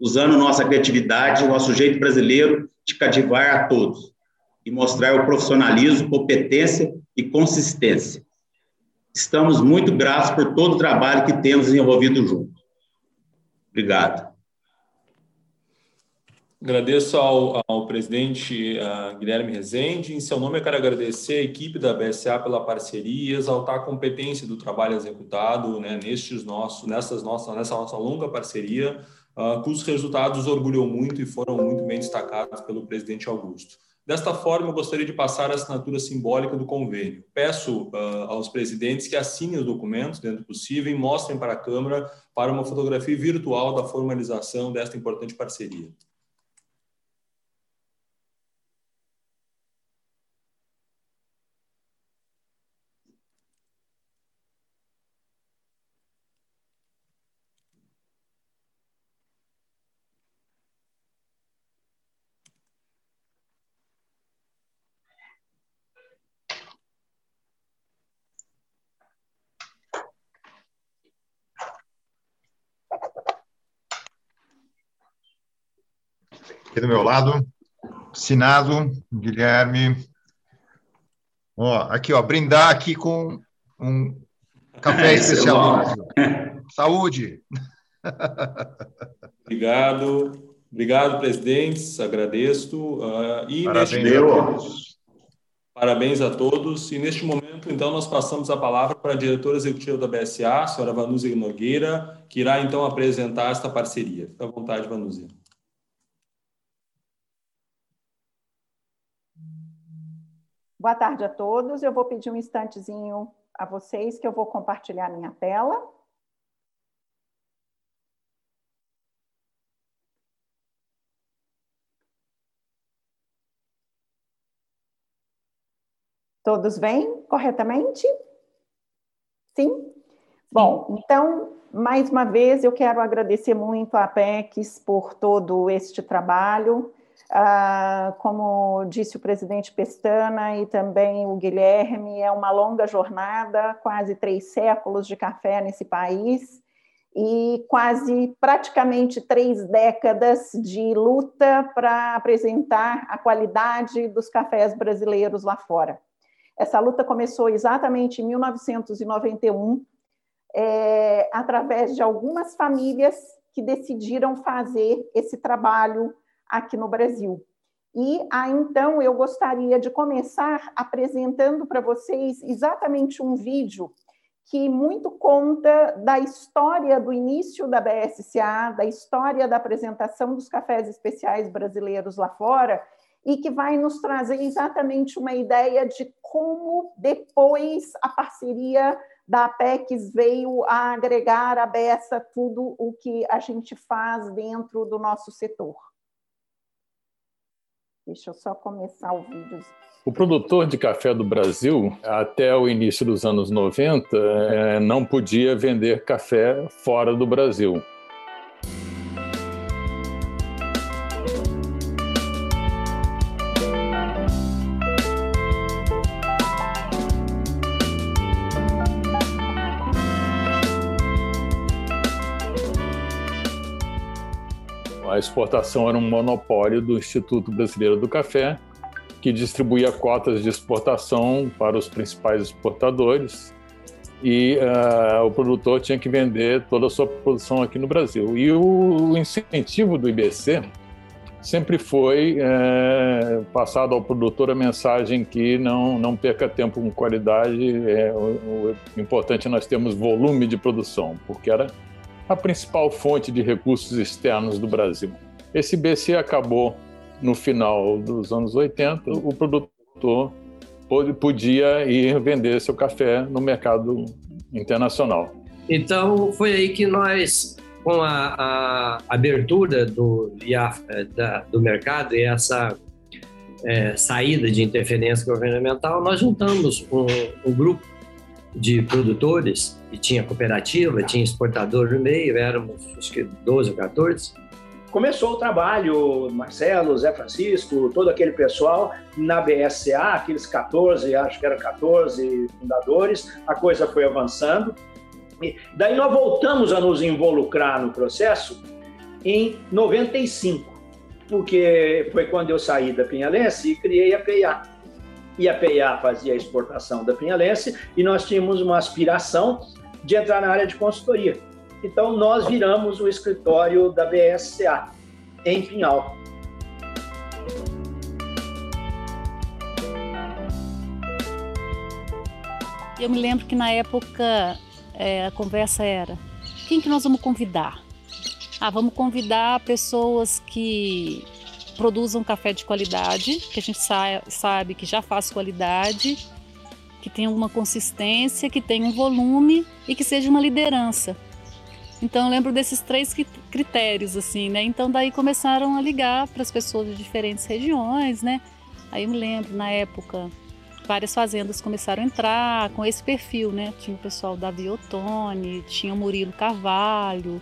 usando nossa criatividade, nosso jeito brasileiro de cativar a todos e mostrar o profissionalismo, competência e consistência. Estamos muito gratos por todo o trabalho que temos desenvolvido juntos. Obrigado. Agradeço ao, ao presidente Guilherme Rezende. Em seu nome, eu quero agradecer a equipe da BSA pela parceria, exaltar a competência do trabalho executado né, nestes nossos, nessas nossas, nessa nossa longa parceria, uh, cujos resultados orgulham muito e foram muito bem destacados pelo presidente Augusto. Desta forma, eu gostaria de passar a assinatura simbólica do convênio. Peço uh, aos presidentes que assinem os documentos, dentro possível, e mostrem para a Câmara para uma fotografia virtual da formalização desta importante parceria. Aqui do meu lado, Sinado, Guilherme. Ó, aqui, ó, brindar aqui com um café é, especial. Saúde! Obrigado, obrigado, presidentes, agradeço. Uh, e Parabéns neste... a todos. Parabéns a todos. E neste momento, então, nós passamos a palavra para a diretora executiva da BSA, a senhora Vanúzia Nogueira, que irá, então, apresentar esta parceria. Fique à vontade, Vanúzia. Boa tarde a todos. Eu vou pedir um instantezinho a vocês que eu vou compartilhar minha tela. Todos vêm corretamente? Sim? Bom, então, mais uma vez, eu quero agradecer muito à Apex por todo este trabalho. Ah, como disse o presidente Pestana e também o Guilherme, é uma longa jornada, quase três séculos de café nesse país e quase praticamente três décadas de luta para apresentar a qualidade dos cafés brasileiros lá fora. Essa luta começou exatamente em 1991, é, através de algumas famílias que decidiram fazer esse trabalho aqui no Brasil. E ah, então eu gostaria de começar apresentando para vocês exatamente um vídeo que muito conta da história do início da BSCA, da história da apresentação dos cafés especiais brasileiros lá fora, e que vai nos trazer exatamente uma ideia de como depois a parceria da Apex veio a agregar a beça tudo o que a gente faz dentro do nosso setor. Deixa eu só começar o vídeo. O produtor de café do Brasil, até o início dos anos 90, é, não podia vender café fora do Brasil. Exportação era um monopólio do Instituto Brasileiro do Café, que distribuía cotas de exportação para os principais exportadores e uh, o produtor tinha que vender toda a sua produção aqui no Brasil. E o, incentivo do IBC sempre foi é, passado ao produtor a mensagem que não, não perca tempo com qualidade, é, o, o importante é nós termos volume de produção, porque era a principal fonte de recursos externos do Brasil. Esse BC acabou no final dos anos 80, o produtor podia ir vender seu café no mercado internacional. Então, foi aí que nós, com a, a abertura do, da, do mercado e essa é, saída de interferência governamental, nós juntamos um, um grupo de produtores, e tinha cooperativa, tinha exportador no meio, éramos acho que 12 ou 14. Começou o trabalho, Marcelo, Zé Francisco, todo aquele pessoal na BSA, aqueles 14, acho que eram 14 fundadores, a coisa foi avançando. E daí nós voltamos a nos involucrar no processo em 95, porque foi quando eu saí da Pinhalense e criei a PIA. E a PIA fazia a exportação da Pinhalense e nós tínhamos uma aspiração de entrar na área de consultoria. Então, nós viramos o escritório da BSCA em Pinhal. Eu me lembro que na época é, a conversa era: quem que nós vamos convidar? Ah, vamos convidar pessoas que produzam café de qualidade, que a gente sabe que já faz qualidade, que tenha uma consistência, que tenha um volume e que seja uma liderança. Então eu lembro desses três critérios assim, né? Então daí começaram a ligar para as pessoas de diferentes regiões, né? Aí eu me lembro na época várias fazendas começaram a entrar com esse perfil, né? Tinha o pessoal Davi Ottoni, tinha o Murilo Carvalho,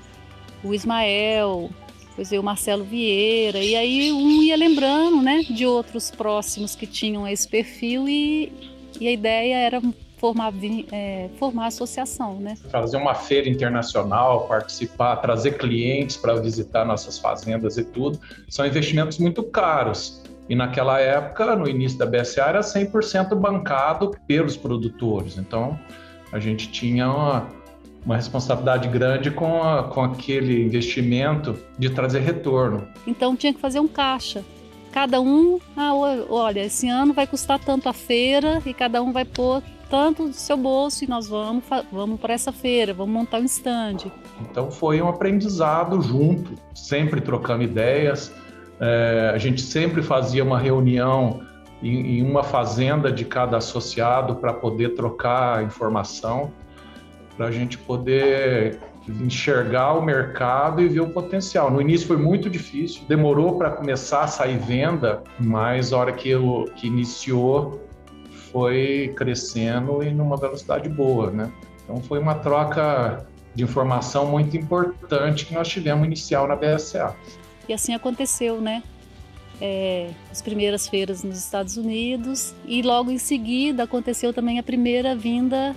o Ismael, veio o Marcelo Vieira, e aí um ia lembrando, né, de outros próximos que tinham esse perfil e, e a ideia era formar, é, formar associação, né? Fazer uma feira internacional, participar, trazer clientes para visitar nossas fazendas e tudo, são investimentos muito caros. E naquela época, no início da BSA, era 100% bancado pelos produtores. Então, a gente tinha uma, uma responsabilidade grande com, a, com aquele investimento de trazer retorno. Então, tinha que fazer um caixa. Cada um, ah, olha, esse ano vai custar tanto a feira e cada um vai pôr tanto do seu bolso e nós vamos, vamos para essa feira, vamos montar um stand. Então foi um aprendizado junto, sempre trocando ideias. É, a gente sempre fazia uma reunião em, em uma fazenda de cada associado para poder trocar informação, para a gente poder enxergar o mercado e ver o potencial. No início foi muito difícil, demorou para começar a sair venda, mas a hora que, eu, que iniciou foi crescendo e numa velocidade boa, né? Então foi uma troca de informação muito importante que nós tivemos inicial na BSA. E assim aconteceu, né? É, as primeiras feiras nos Estados Unidos e logo em seguida aconteceu também a primeira vinda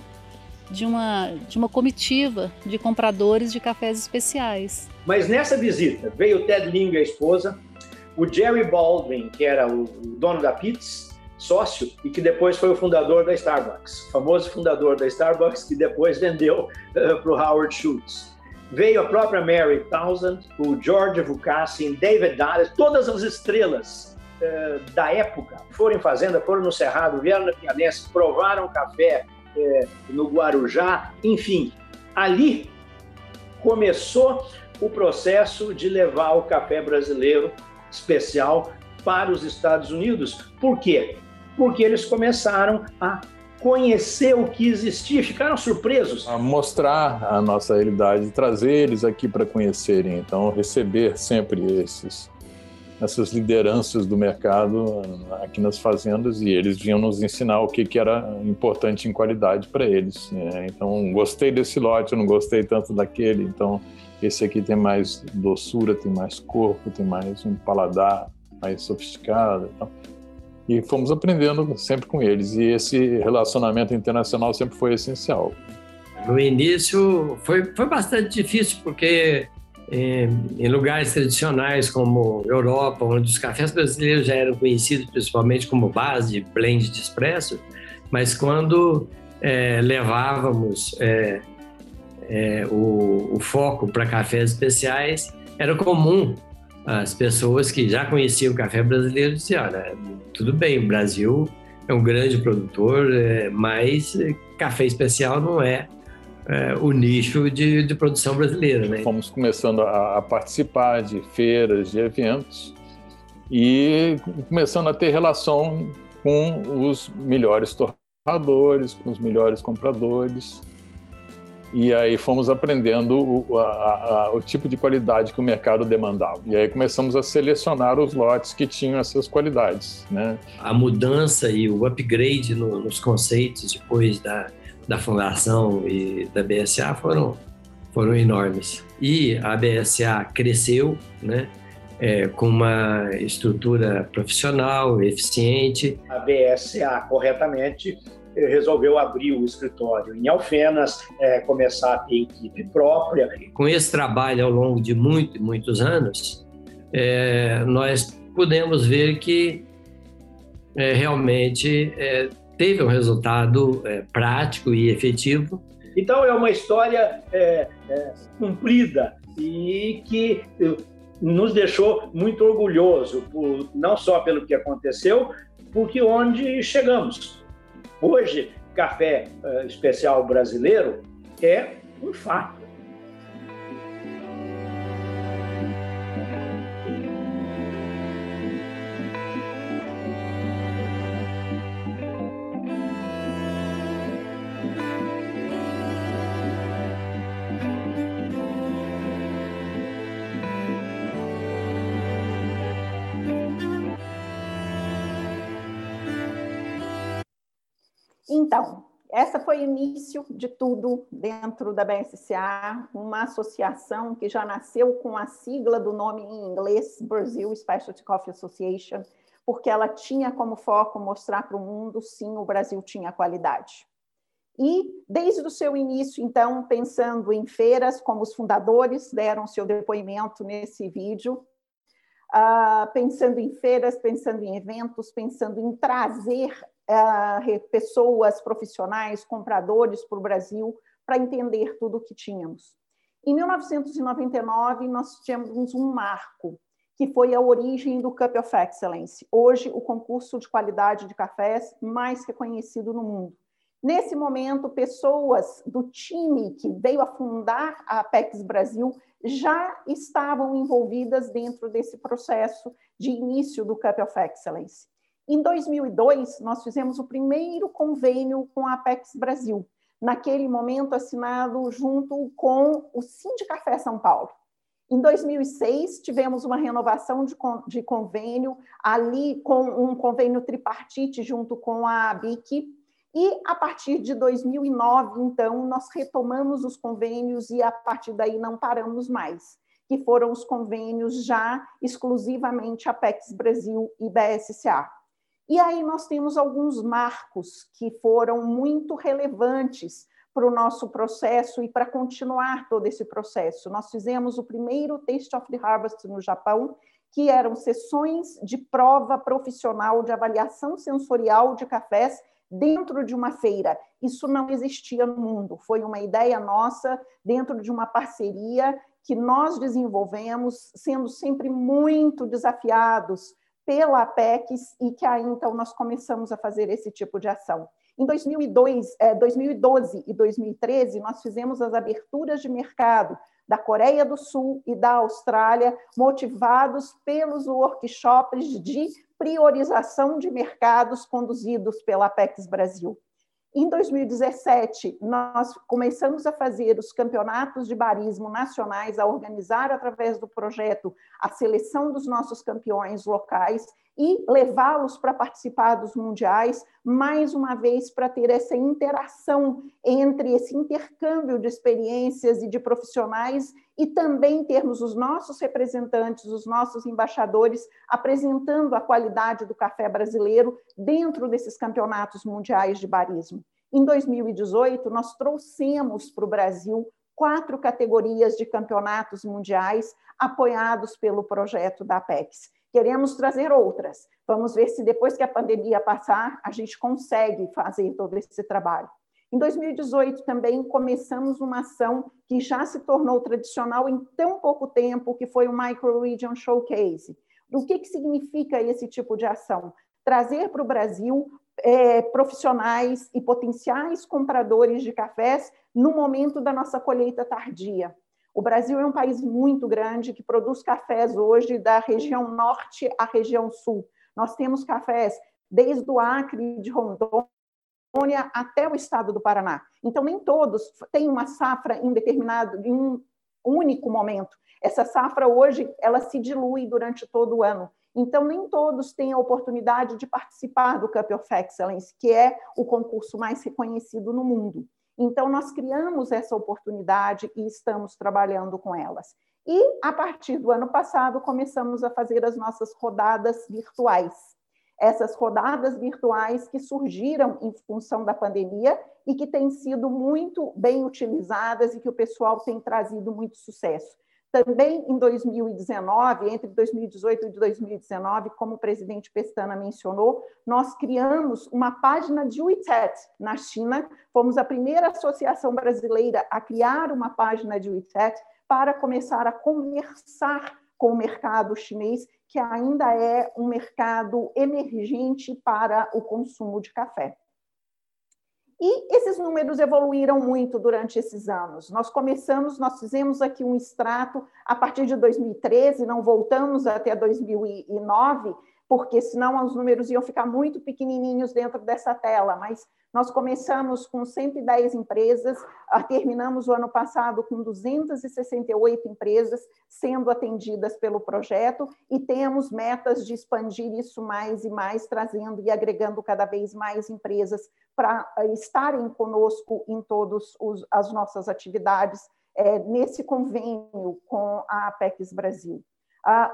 de uma, de uma comitiva de compradores de cafés especiais. Mas nessa visita veio o Ted Ling, a esposa, o Jerry Baldwin, que era o dono da Pitts, sócio e que depois foi o fundador da Starbucks, famoso fundador da Starbucks que depois vendeu uh, eh, para o Howard Schultz. Veio a própria Mary Townsend, o George Vukasin, David Dallas, todas as estrelas uh, da época foram em fazenda, foram no Cerrado, vieram na Pianense, provaram café uh, no Guarujá, enfim, ali começou o processo de levar o café brasileiro especial para os Estados Unidos. Por quê? porque eles começaram a conhecer o que existia, ficaram surpresos. A mostrar a nossa realidade, trazer eles aqui para conhecerem, então receber sempre esses essas lideranças do mercado ah, aqui nas fazendas e eles vinham nos ensinar o que, que era importante em qualidade para eles. Né? Então, gostei desse lote, eu não gostei tanto daquele, então esse aqui tem mais doçura, tem mais corpo, tem mais um paladar mais sofisticado. Então, e fomos aprendendo sempre com eles. E esse relacionamento internacional sempre foi essencial. No início foi, foi bastante difícil, porque em, em lugares tradicionais como Europa, onde os cafés brasileiros já eram conhecidos principalmente como base de blend de espresso, mas quando é, levávamos é, é, o, o foco para cafés especiais, era comum as pessoas que já conheciam o café brasileiro diziam, olha, tudo bem, o Brasil é um grande produtor, é, mas café especial não é, é o nicho de, de, produção brasileira. Né? Fomos começando a, a, participar de feiras, de eventos e começando a ter relação com os melhores torradores, com os melhores compradores. E aí fomos aprendendo o, a, a, o tipo de qualidade que o mercado demandava. E aí começamos a selecionar os lotes que tinham essas qualidades. Né? A mudança e o upgrade no, nos conceitos depois da, da fundação e da BSA foram, foram enormes. E a BSA cresceu, né? É, com uma estrutura profissional, eficiente. A BSA, corretamente, resolveu abrir o escritório em Alfenas, é, começar a ter equipe própria. Com esse trabalho ao longo de muito, muitos anos, é, nós pudemos ver que realmente teve um resultado é, prático e efetivo. Então é uma história é, cumprida e que nos deixou muito orgulhoso, por, não só pelo que aconteceu, porque onde chegamos. Hoje, café uh, especial brasileiro é um fato. Então, essa foi o início de tudo dentro da BSCA, uma associação que já nasceu com a sigla do nome em inglês, Brazil Specialty Coffee Association, porque ela tinha como foco mostrar para o mundo, sim, o Brasil tinha qualidade. E desde o seu início, então, pensando em feiras, como os fundadores deram seu depoimento nesse vídeo, uh, pensando em feiras, pensando em eventos, pensando em trazer pessoas profissionais, compradores para o Brasil, para entender tudo o que tínhamos. Em 1999, nós tínhamos um marco, que foi a origem do Cup of Excellence, hoje o concurso de qualidade de cafés mais reconhecido no mundo. Nesse momento, pessoas do time que veio a fundar a Apex Brasil já estavam envolvidas dentro desse processo de início do Cup of Excellence. Em 2002, nós fizemos o primeiro convênio com a Apex Brasil, naquele momento assinado junto com o Sindicafé São Paulo. Em 2006, tivemos uma renovação de, de convênio, ali com um convênio tripartite junto com a BIC, e a partir de 2009, então, nós retomamos os convênios e a partir daí não paramos mais, que foram os convênios já exclusivamente Apex Brasil e BSCA. E aí nós temos alguns marcos que foram muito relevantes para o nosso processo e para continuar todo esse processo. Nós fizemos o primeiro Taste of the Harvest no Japão, que eram sessões de prova profissional de avaliação sensorial de cafés dentro de uma feira. Isso não existia no mundo, foi uma ideia nossa dentro de uma parceria que nós desenvolvemos, sendo sempre muito desafiados pela APEX e que aí então nós começamos a fazer esse tipo de ação. Em 2002, é, 2012 e 2013, nós fizemos as aberturas de mercado da Coreia do Sul e da Austrália, motivados pelos workshops de priorização de mercados conduzidos pela Apex Brasil. Em 2017, nós começamos a fazer os campeonatos de barismo nacionais, a organizar através do projeto a seleção dos nossos campeões locais e levá-los para participar dos mundiais, mais uma vez para ter essa interação entre esse intercâmbio de experiências e de profissionais e também termos os nossos representantes, os nossos embaixadores apresentando a qualidade do café brasileiro dentro desses campeonatos mundiais de barismo. Em 2018, nós trouxemos para o Brasil quatro categorias de campeonatos mundiais apoiados pelo projeto da Apex. Queremos trazer outras. Vamos ver se depois que a pandemia passar, a gente consegue fazer todo esse trabalho. Em 2018 também começamos uma ação que já se tornou tradicional em tão pouco tempo, que foi o Micro Region Showcase. O que, que significa esse tipo de ação? Trazer para o Brasil é, profissionais e potenciais compradores de cafés no momento da nossa colheita tardia. O Brasil é um país muito grande que produz cafés hoje da região norte à região sul. Nós temos cafés desde o Acre de Rondônia até o estado do Paraná. Então, nem todos têm uma safra em determinado, em um único momento. Essa safra hoje, ela se dilui durante todo o ano. Então, nem todos têm a oportunidade de participar do Cup of Excellence, que é o concurso mais reconhecido no mundo. Então, nós criamos essa oportunidade e estamos trabalhando com elas. E, a partir do ano passado, começamos a fazer as nossas rodadas virtuais. essas rodadas virtuais que surgiram em função da pandemia e que têm sido muito bem utilizadas e que o pessoal tem trazido muito sucesso. Também em 2019, entre 2018 e 2019, como o presidente Pestana mencionou, nós criamos uma página de WeChat na China. Fomos a primeira associação brasileira a criar uma página de WeChat para começar a conversar com o mercado chinês, que ainda é um mercado emergente para o consumo de café. E esses números evoluíram muito durante esses anos. Nós começamos, nós fizemos aqui um extrato a partir de 2013, não voltamos até 2009, porque senão os números iam ficar muito pequenininhos dentro dessa tela, mas nós começamos com 110 empresas, ah, terminamos o ano passado com 268 empresas sendo atendidas pelo projeto e temos metas de expandir isso mais e mais, trazendo e agregando cada vez mais empresas para ah, estarem conosco em todas as nossas atividades é, nesse convênio com a Apex Brasil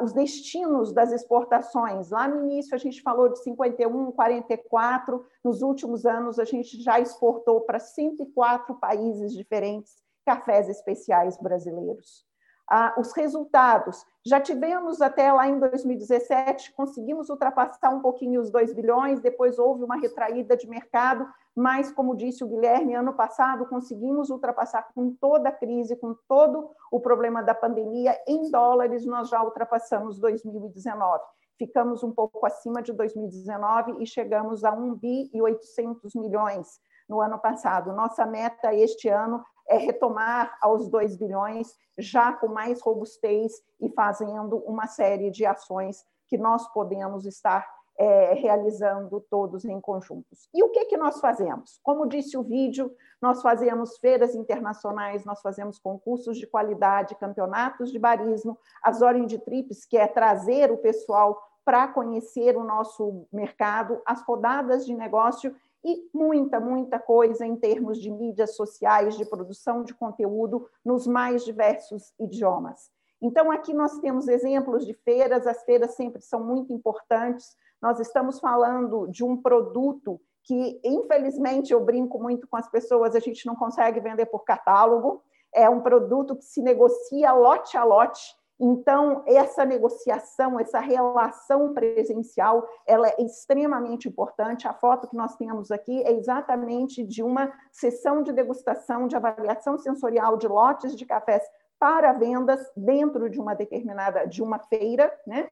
os destinos das exportações. Lá no início a gente falou de 51, 44, nos últimos anos a gente já exportou para 104 países diferentes cafés especiais brasileiros. Ah, os resultados. Já tivemos até lá em 2017, conseguimos ultrapassar um pouquinho os 2 bilhões, depois houve uma retraída de mercado, mas, como disse o Guilherme, ano passado conseguimos ultrapassar com toda a crise, com todo o problema da pandemia, em dólares, nós já ultrapassamos 2019. Ficamos um pouco acima de 2019 e chegamos a 1 bi e 800 milhões no ano passado. Nossa meta este ano é retomar aos 2 bilhões, já com mais robustez e fazendo uma série de ações que nós podemos estar é, realizando todos em conjuntos. E o que, que nós fazemos? Como disse o vídeo, nós fazemos feiras internacionais, nós fazemos concursos de qualidade, campeonatos de barismo, as Orange Trips, que é trazer o pessoal para conhecer o nosso mercado, as rodadas de negócio e muita, muita coisa em termos de mídias sociais, de produção de conteúdo nos mais diversos idiomas. Então, aqui nós temos exemplos de feiras, as feiras sempre são muito importantes. Nós estamos falando de um produto que, infelizmente, eu brinco muito com as pessoas, a gente não consegue vender por catálogo, é um produto que se negocia lote a lote, então, essa negociação, essa relação presencial, ela é extremamente importante. A foto que nós temos aqui é exatamente de uma sessão de degustação, de avaliação sensorial de lotes de cafés para vendas dentro de uma determinada, de uma feira, né?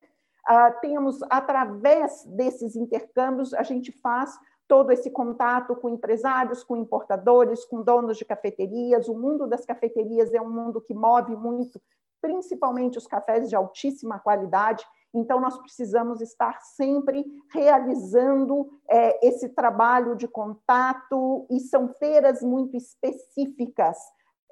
Ah, temos, através desses intercâmbios, a gente faz todo esse contato com empresários, com importadores, com donos de cafeterias. O mundo das cafeterias é um mundo que move muito principalmente os cafés de altíssima qualidade. Então, nós precisamos estar sempre realizando é, esse trabalho de contato, e são feiras muito específicas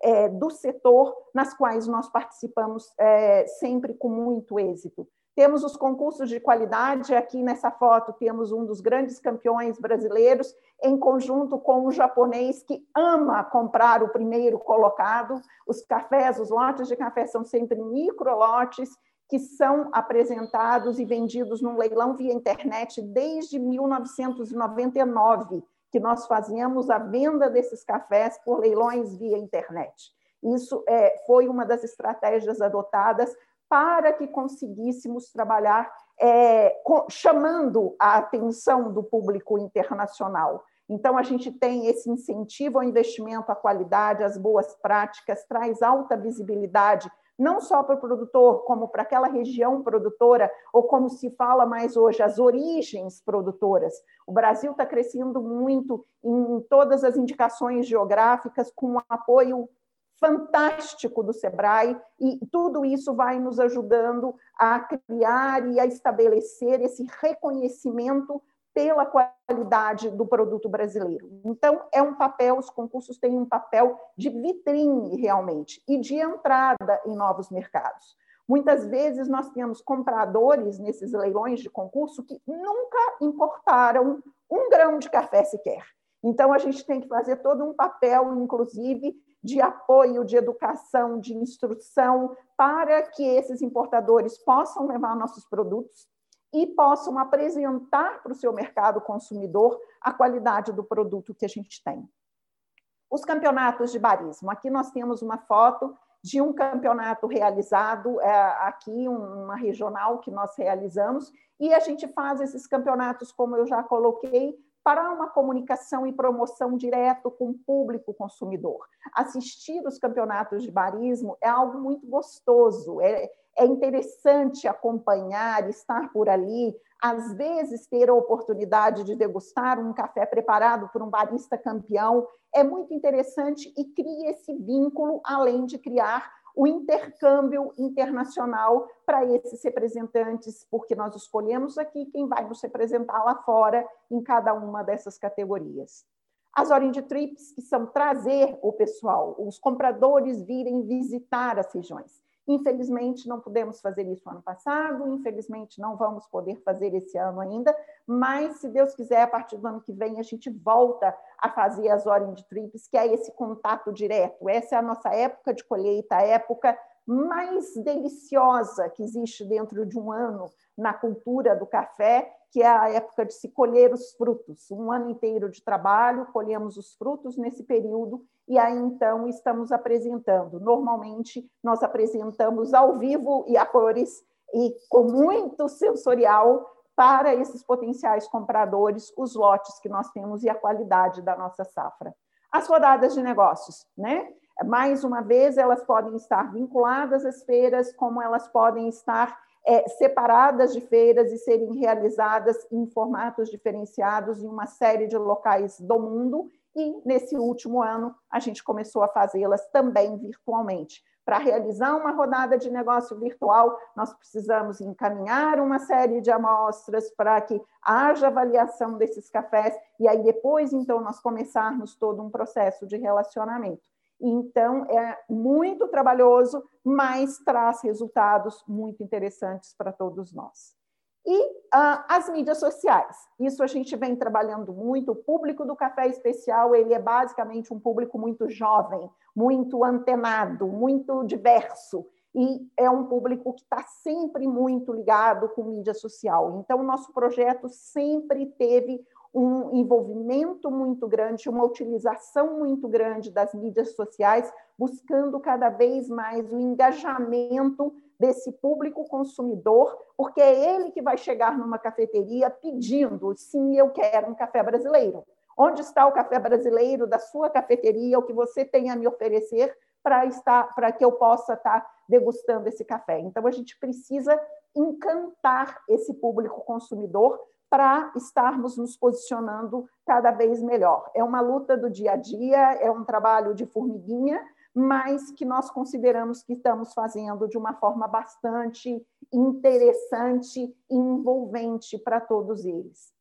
é, do setor, nas quais nós participamos é, sempre com muito êxito. Temos os concursos de qualidade, aqui nessa foto temos um dos grandes campeões brasileiros, em conjunto com um japonês que ama comprar o primeiro colocado. Os cafés, os lotes de café são sempre micro lotes que são apresentados e vendidos num leilão via internet desde 1999, que nós fazíamos a venda desses cafés por leilões via internet. Isso é, foi uma das estratégias adotadas para que conseguíssemos trabalhar é, chamando a atenção do público internacional. Então, a gente tem esse incentivo ao investimento, à qualidade, às boas práticas, traz alta visibilidade, não só para o produtor, como para aquela região produtora, ou como se fala mais hoje, as origens produtoras. O Brasil está crescendo muito em todas as indicações geográficas, com um apoio fantástico do Sebrae, e tudo isso vai nos ajudando a criar e a estabelecer esse reconhecimento pela qualidade do produto brasileiro. Então, é um papel, os concursos têm um papel de vitrine, realmente, e de entrada em novos mercados. Muitas vezes nós temos compradores nesses leilões de concurso que nunca importaram um grão de café sequer. Então, a gente tem que fazer todo um papel, inclusive, de apoio, de educação, de instrução, para que esses importadores possam levar nossos produtos e possam apresentar para o seu mercado consumidor a qualidade do produto que a gente tem. Os campeonatos de barismo. Aqui nós temos uma foto de um campeonato realizado é, aqui, uma regional que nós realizamos, e a gente faz esses campeonatos, como eu já coloquei, para uma comunicação e promoção direto com o público consumidor. Assistir os campeonatos de barismo é algo muito gostoso, é, é interessante acompanhar, estar por ali, às vezes ter a oportunidade de degustar um café preparado por um barista campeão, é muito interessante e cria esse vínculo, além de criar o intercâmbio internacional para esses representantes, porque nós escolhemos aqui quem vai nos representar lá fora em cada uma dessas categorias. As Orange Trips, que são trazer o pessoal, os compradores virem visitar as regiões. Infelizmente, não pudemos fazer isso ano passado, infelizmente, não vamos poder fazer esse ano ainda, mas, se Deus quiser, a partir do ano que vem, a gente volta a fazer as Orange Trips, que é esse contato direto. Essa é a nossa época de colheita, a época mais deliciosa que existe dentro de um ano na cultura do café, que é a época de se colher os frutos. Um ano inteiro de trabalho, colhemos os frutos nesse período e aí então estamos apresentando. Normalmente nós apresentamos ao vivo e a cores e com muito sensorial para esses potenciais compradores os lotes que nós temos e a qualidade da nossa safra. As rodadas de negócios, né? Mais uma vez, elas podem estar vinculadas às feiras, como elas podem estar é, separadas de feiras e serem realizadas em formatos diferenciados em uma série de locais do mundo. E nesse último ano, a gente começou a fazê-las também virtualmente. Para realizar uma rodada de negócio virtual, nós precisamos encaminhar uma série de amostras para que haja avaliação desses cafés e aí depois, então, nós começarmos todo um processo de relacionamento. Então, é muito trabalhoso, mas traz resultados muito interessantes para todos nós. E uh, as mídias sociais. Isso a gente vem trabalhando muito. O público do Café Especial ele é basicamente um público muito jovem, muito antenado, muito diverso. E é um público que está sempre muito ligado com mídia social. Então, o nosso projeto sempre teve um envolvimento muito grande, uma utilização muito grande das mídias sociais, buscando cada vez mais o engajamento desse público consumidor, porque é ele que vai chegar numa cafeteria pedindo, sim, eu quero um café brasileiro. Onde está o café brasileiro da sua cafeteria, o que você tem a me oferecer para estar, para que eu possa estar degustando esse café. Então a gente precisa encantar esse público consumidor para estarmos nos posicionando cada vez melhor. É uma luta do dia a dia, é um trabalho de formiguinha, mas que nós consideramos que estamos fazendo de uma forma bastante interessante e envolvente para todos eles.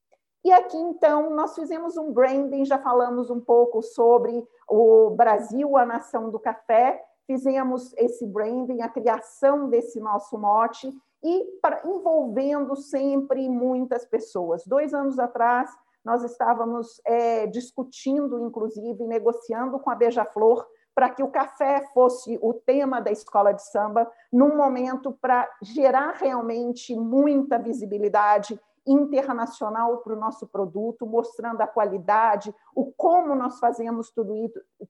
E aqui, então, nós fizemos um branding, já falamos um pouco sobre o Brasil, a nação do café, fizemos esse branding, a criação desse nosso mote, e para, envolvendo sempre muitas pessoas. Dois anos atrás, nós estávamos é, discutindo, inclusive, negociando com a Beija-Flor para que o café fosse o tema da escola de samba, num momento para gerar realmente muita visibilidade internacional para o nosso produto, mostrando a qualidade, o como nós fazemos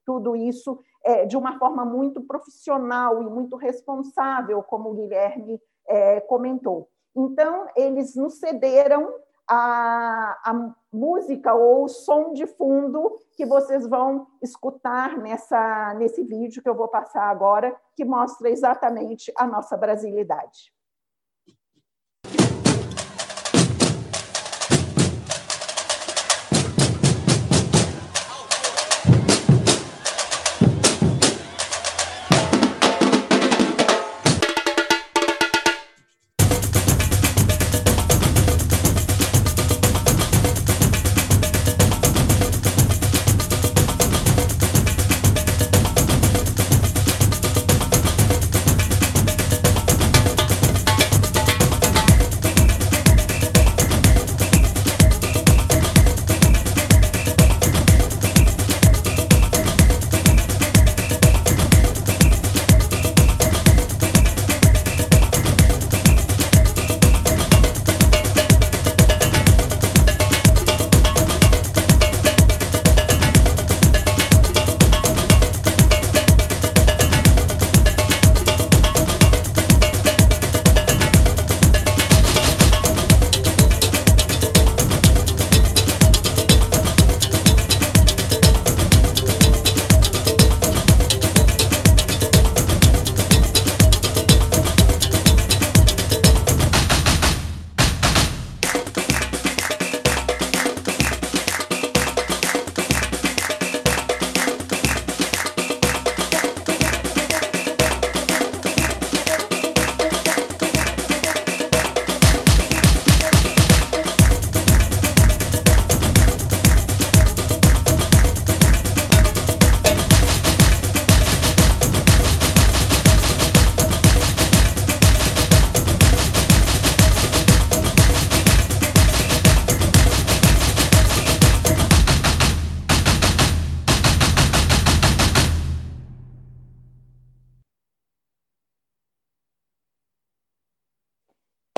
tudo isso, é, de uma forma muito profissional e muito responsável, como o Guilherme é, comentou. Então, eles nos cederam a, a música ou o som de fundo que vocês vão escutar nessa, nesse vídeo que eu vou passar agora, que mostra exatamente a nossa brasilidade.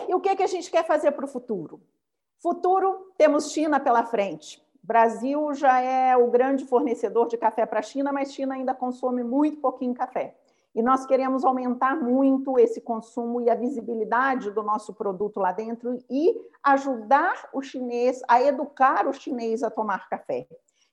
E o que, que a gente quer fazer para o futuro? Futuro, temos China pela frente. Brasil já é o grande fornecedor de café para a China, mas China ainda consome muito pouquinho café. E nós queremos aumentar muito esse consumo e a visibilidade do nosso produto lá dentro e ajudar o chinês a educar o chinês a tomar café.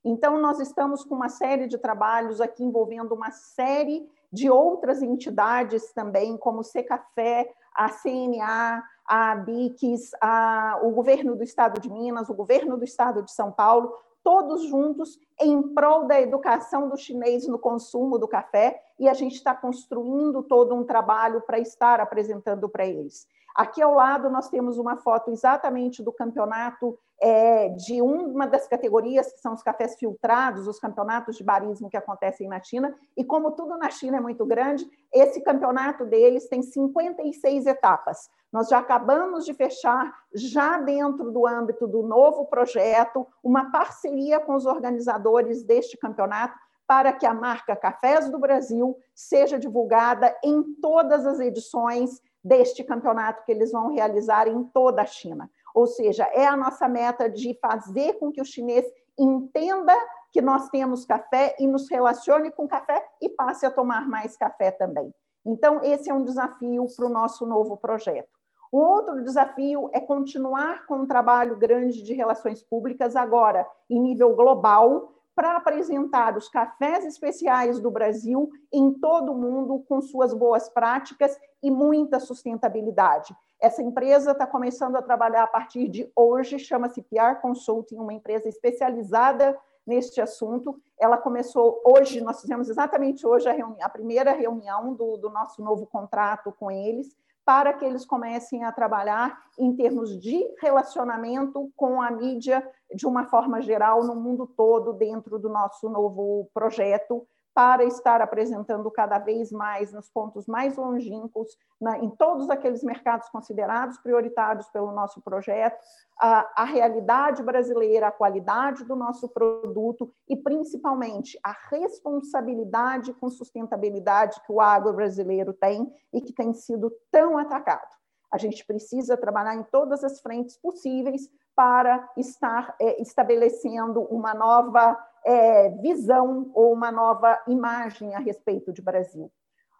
Então, nós estamos com uma série de trabalhos aqui envolvendo uma série de outras entidades também, como o Secafé, a CNA, a BICS, a, o governo do estado de Minas, o governo do estado de São Paulo, todos juntos em prol da educação do chinês no consumo do café, e a gente está construindo todo um trabalho para estar apresentando para eles. Aqui ao lado nós temos uma foto exatamente do campeonato é, de uma das categorias, que são os cafés filtrados, os campeonatos de barismo que acontecem na China, e como tudo na China é muito grande, esse campeonato deles tem 56 etapas. Nós já acabamos de fechar, já dentro do âmbito do novo projeto, uma parceria com os organizadores deste campeonato para que a marca Cafés do Brasil seja divulgada em todas as edições deste campeonato que eles vão realizar em toda a China. Ou seja, é a nossa meta de fazer com que o chinês entenda que nós temos café e nos relacione com café e passe a tomar mais café também. Então, esse é um desafio para o nosso novo projeto. O outro desafio é continuar com um trabalho grande de relações públicas, agora em nível global, para apresentar os cafés especiais do Brasil em todo o mundo com suas boas práticas e muita sustentabilidade. Essa empresa está começando a trabalhar a partir de hoje, chama-se PR Consulting, uma empresa especializada neste assunto. Ela começou hoje, nós fizemos exatamente hoje a, a primeira reunião do, do nosso novo contrato com eles, para que eles comecem a trabalhar em termos de relacionamento com a mídia de uma forma geral no mundo todo dentro do nosso novo projeto para estar apresentando cada vez mais nos pontos mais longínquos, na, em todos aqueles mercados considerados prioritários pelo nosso projeto, a, a, realidade brasileira, a qualidade do nosso produto e, principalmente, a responsabilidade com sustentabilidade que o agro brasileiro tem e que tem sido tão atacado. A gente precisa trabalhar em todas as frentes possíveis para estar é, estabelecendo uma nova é, visão ou uma nova imagem a respeito de Brasil.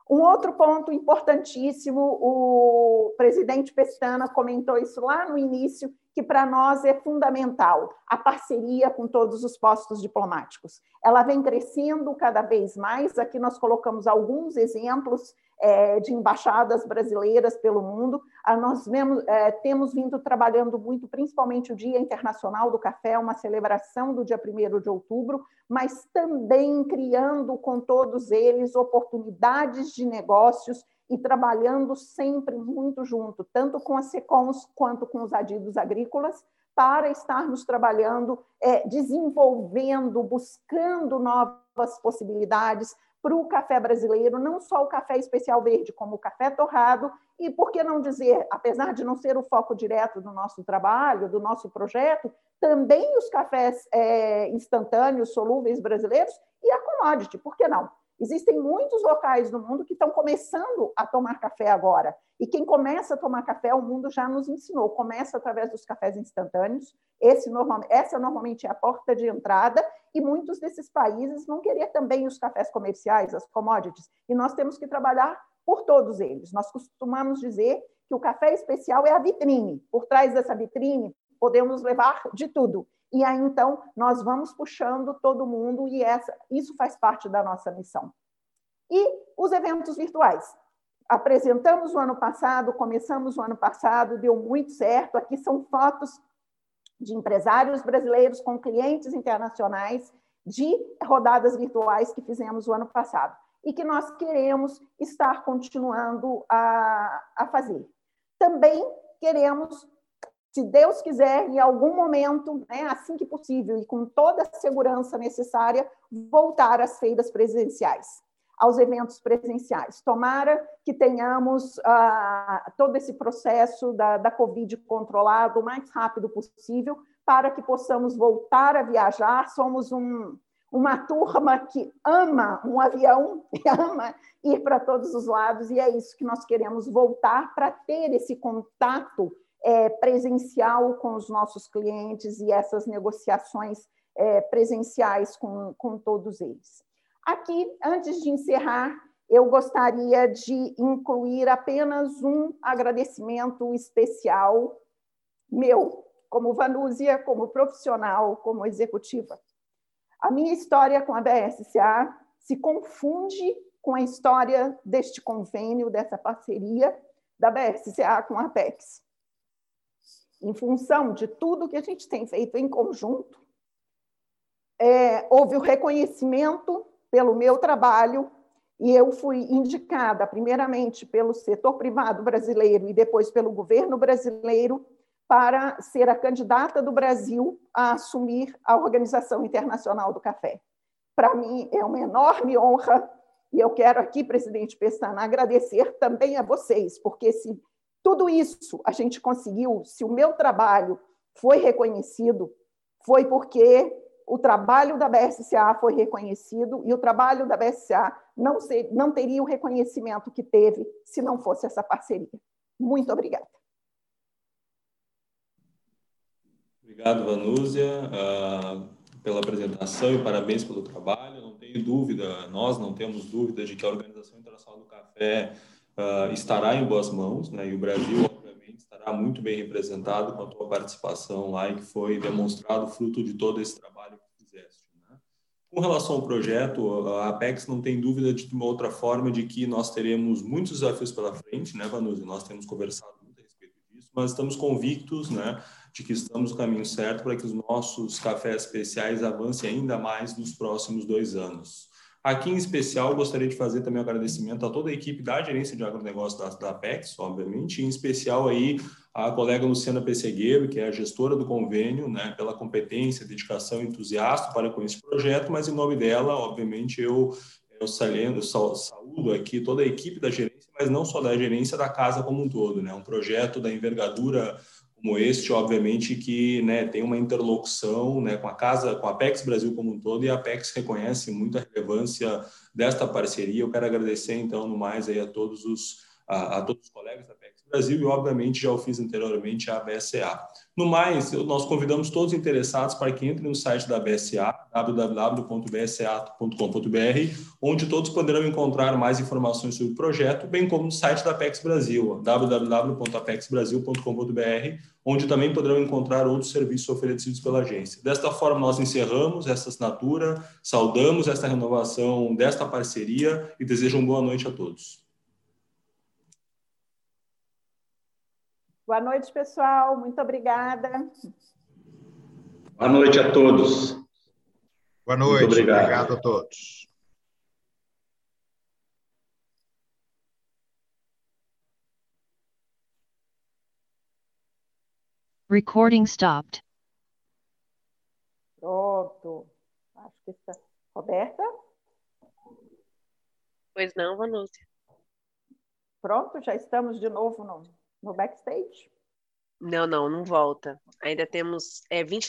Um outro ponto importantíssimo, o presidente Pestana comentou isso lá no início, que para nós é fundamental, a parceria com todos os postos diplomáticos. Ela vem crescendo cada vez mais, aqui nós colocamos alguns exemplos é, de embaixadas brasileiras pelo mundo. Ah, nós é, temos vindo trabalhando muito, principalmente o Dia Internacional do Café, uma celebração do dia 1 de outubro, mas também criando com todos eles oportunidades de negócios e trabalhando sempre muito junto, tanto com as SECOMs quanto com os adidos agrícolas, para estarmos trabalhando, é, desenvolvendo, buscando novas possibilidades para o café brasileiro, não só o café especial verde, como o café torrado, e por que não dizer, apesar de não ser o foco direto do nosso trabalho, do nosso projeto, também os cafés é, instantâneos, solúveis brasileiros e a commodity, por que não? Existem muitos locais no mundo que estão começando a tomar café agora. E quem começa a tomar café, o mundo já nos ensinou. Começa através dos cafés instantâneos. Esse, normal, essa normalmente é a porta de entrada. E muitos desses países vão querer também os cafés comerciais, as commodities. E nós temos que trabalhar por todos eles. Nós costumamos dizer que o café especial é a vitrine. Por trás dessa vitrine, podemos levar de tudo e aí então nós vamos puxando todo mundo e essa, isso faz parte da nossa missão. E os eventos virtuais. Apresentamos o ano passado, começamos o ano passado, deu muito certo. Aqui são fotos de empresários brasileiros com clientes internacionais de rodadas virtuais que fizemos o ano passado e que nós queremos estar continuando a, a fazer. Também queremos se Deus quiser, em algum momento, né, assim que possível e com toda a segurança necessária, voltar às feiras presenciais, aos eventos presenciais. Tomara que tenhamos ah, todo esse processo da, da Covid controlado o mais rápido possível, para que possamos voltar a viajar. Somos um, uma turma que ama um avião, ama ir para todos os lados, e é isso que nós queremos voltar para ter esse contato é, presencial com os nossos clientes e essas negociações é, presenciais com, com todos eles. Aqui, antes de encerrar, eu gostaria de incluir apenas um agradecimento especial meu, como Vanúzia, como profissional, como executiva. A minha história com a BSCA se confunde com a história deste convênio, dessa parceria da BSCA com a Apex. Em função de tudo que a gente tem feito em conjunto, é, houve o reconhecimento pelo meu trabalho e eu fui indicada, primeiramente pelo setor privado brasileiro e depois pelo governo brasileiro, para ser a candidata do Brasil a assumir a Organização Internacional do Café. Para mim é uma enorme honra e eu quero aqui, presidente Pestana, agradecer também a vocês, porque se tudo isso a gente conseguiu, se o meu trabalho foi reconhecido, foi porque o trabalho da BSCA foi reconhecido e o trabalho da BSCA não, ser, não teria o reconhecimento que teve se não fosse essa parceria. Muito obrigada. Obrigado, Vanúzia, uh, pela apresentação e parabéns pelo trabalho. Não tenho dúvida, nós não temos dúvida de que a Organização Internacional do Café uh, estará em boas mãos, né? e o Brasil, obviamente, estará muito bem representado com a tua participação lá e que foi demonstrado fruto de todo esse trabalho com relação ao projeto, a Apex não tem dúvida de uma outra forma de que nós teremos muitos desafios pela frente, né, Vanusa? Nós temos conversado muito a respeito disso, mas estamos convictos, né, de que estamos no caminho certo para que os nossos cafés especiais avancem ainda mais nos próximos dois anos. Aqui, em especial, gostaria de fazer também um agradecimento a toda a equipe da gerência de agronegócio da, da Apex, obviamente, em especial aí a colega Luciana Pessegueiro, que é a gestora do convênio, né, pela competência, dedicação e entusiasmo para com esse projeto, mas em nome dela, obviamente, eu, eu salendo, saúdo aqui toda a equipe da gerência, mas não só da gerência, da casa como um todo, né, um projeto da envergadura como este, obviamente, que né, tem uma interlocução né, com a casa, com a Apex Brasil como um todo, e a Apex reconhece muita relevância desta parceria. Eu quero agradecer, então, no mais, aí, a todos os, a, a todos os colegas da Apex Brasil e, obviamente, já o fiz anteriormente a BSA. No mais, nós convidamos todos os interessados para que entrem no site da BSA, www.bsa.com.br, onde todos poderão encontrar mais informações sobre o projeto, bem como no site da Apex Brasil, www.apexbrasil.com.br, onde também poderão encontrar outros serviços oferecidos pela agência. Desta forma, nós encerramos essa assinatura, saudamos esta renovação desta parceria e desejo uma boa noite a todos. Boa noite, pessoal. Muito obrigada. Boa noite a todos. Boa noite. Muito obrigado. obrigado a todos. Recording stopped. Pronto. Acho que está. Roberta? Pois não, Vanúcia. Pronto, já estamos de novo no no backstage? Não, não, não volta. Ainda temos é, 22